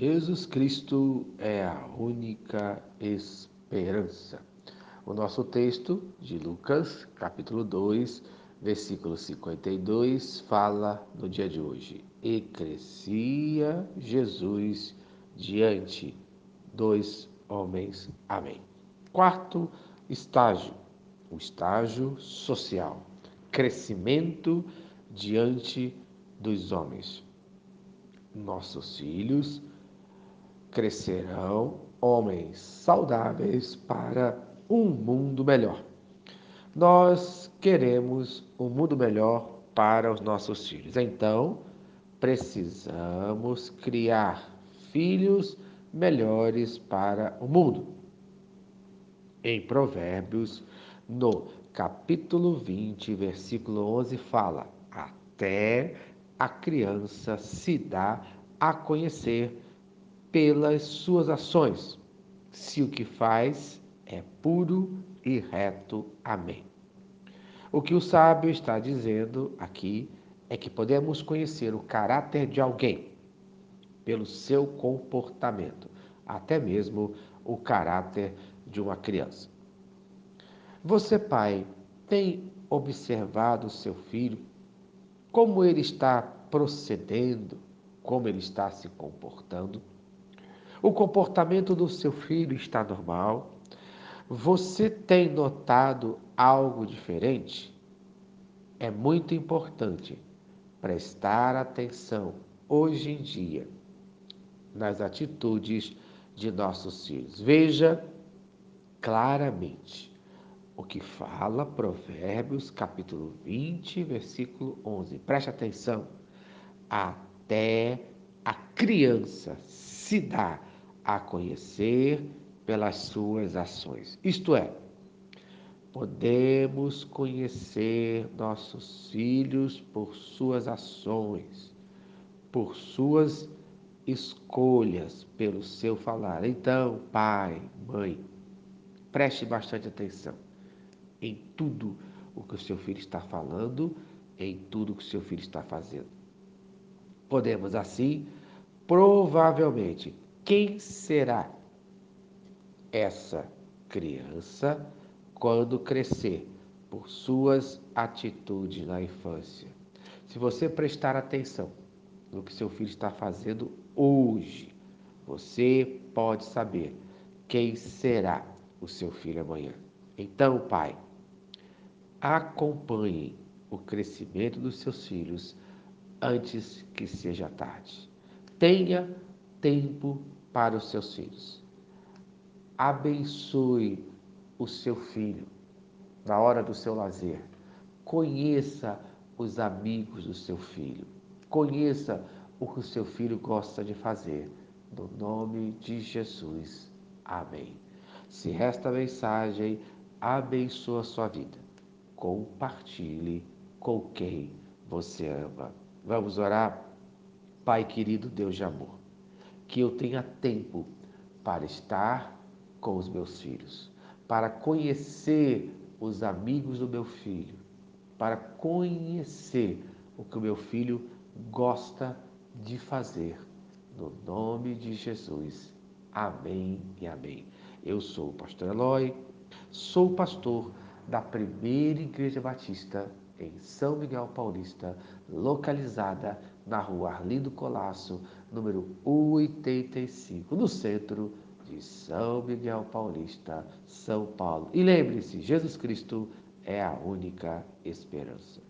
Jesus Cristo é a única esperança. O nosso texto de Lucas, capítulo 2, versículo 52, fala no dia de hoje: E crescia Jesus diante dos homens. Amém. Quarto estágio, o estágio social. Crescimento diante dos homens. Nossos filhos crescerão homens saudáveis para um mundo melhor. Nós queremos um mundo melhor para os nossos filhos. Então, precisamos criar filhos melhores para o mundo. Em Provérbios, no capítulo 20, versículo 11, fala: Até a criança se dá a conhecer pelas suas ações, se o que faz é puro e reto. Amém. O que o sábio está dizendo aqui é que podemos conhecer o caráter de alguém pelo seu comportamento, até mesmo o caráter de uma criança. Você, pai, tem observado seu filho, como ele está procedendo, como ele está se comportando? O comportamento do seu filho está normal? Você tem notado algo diferente? É muito importante prestar atenção hoje em dia nas atitudes de nossos filhos. Veja claramente o que fala Provérbios, capítulo 20, versículo 11. Preste atenção. Até a criança se dá a conhecer pelas suas ações. Isto é, podemos conhecer nossos filhos por suas ações, por suas escolhas, pelo seu falar. Então, pai, mãe, preste bastante atenção em tudo o que o seu filho está falando, em tudo o que o seu filho está fazendo. Podemos assim, provavelmente, quem será essa criança quando crescer por suas atitudes na infância. Se você prestar atenção no que seu filho está fazendo hoje, você pode saber quem será o seu filho amanhã. Então, pai, acompanhe o crescimento dos seus filhos antes que seja tarde. Tenha tempo para os seus filhos. Abençoe o seu filho na hora do seu lazer. Conheça os amigos do seu filho. Conheça o que o seu filho gosta de fazer. No nome de Jesus. Amém. Se esta mensagem abençoa a sua vida, compartilhe com quem você ama. Vamos orar? Pai querido, Deus de amor que eu tenha tempo para estar com os meus filhos, para conhecer os amigos do meu filho, para conhecer o que o meu filho gosta de fazer. No nome de Jesus. Amém e amém. Eu sou o pastor Eloy, sou pastor da primeira Igreja Batista em São Miguel Paulista, localizada na rua Arlindo Colasso, número 85, no centro de São Miguel Paulista, São Paulo. E lembre-se, Jesus Cristo é a única esperança.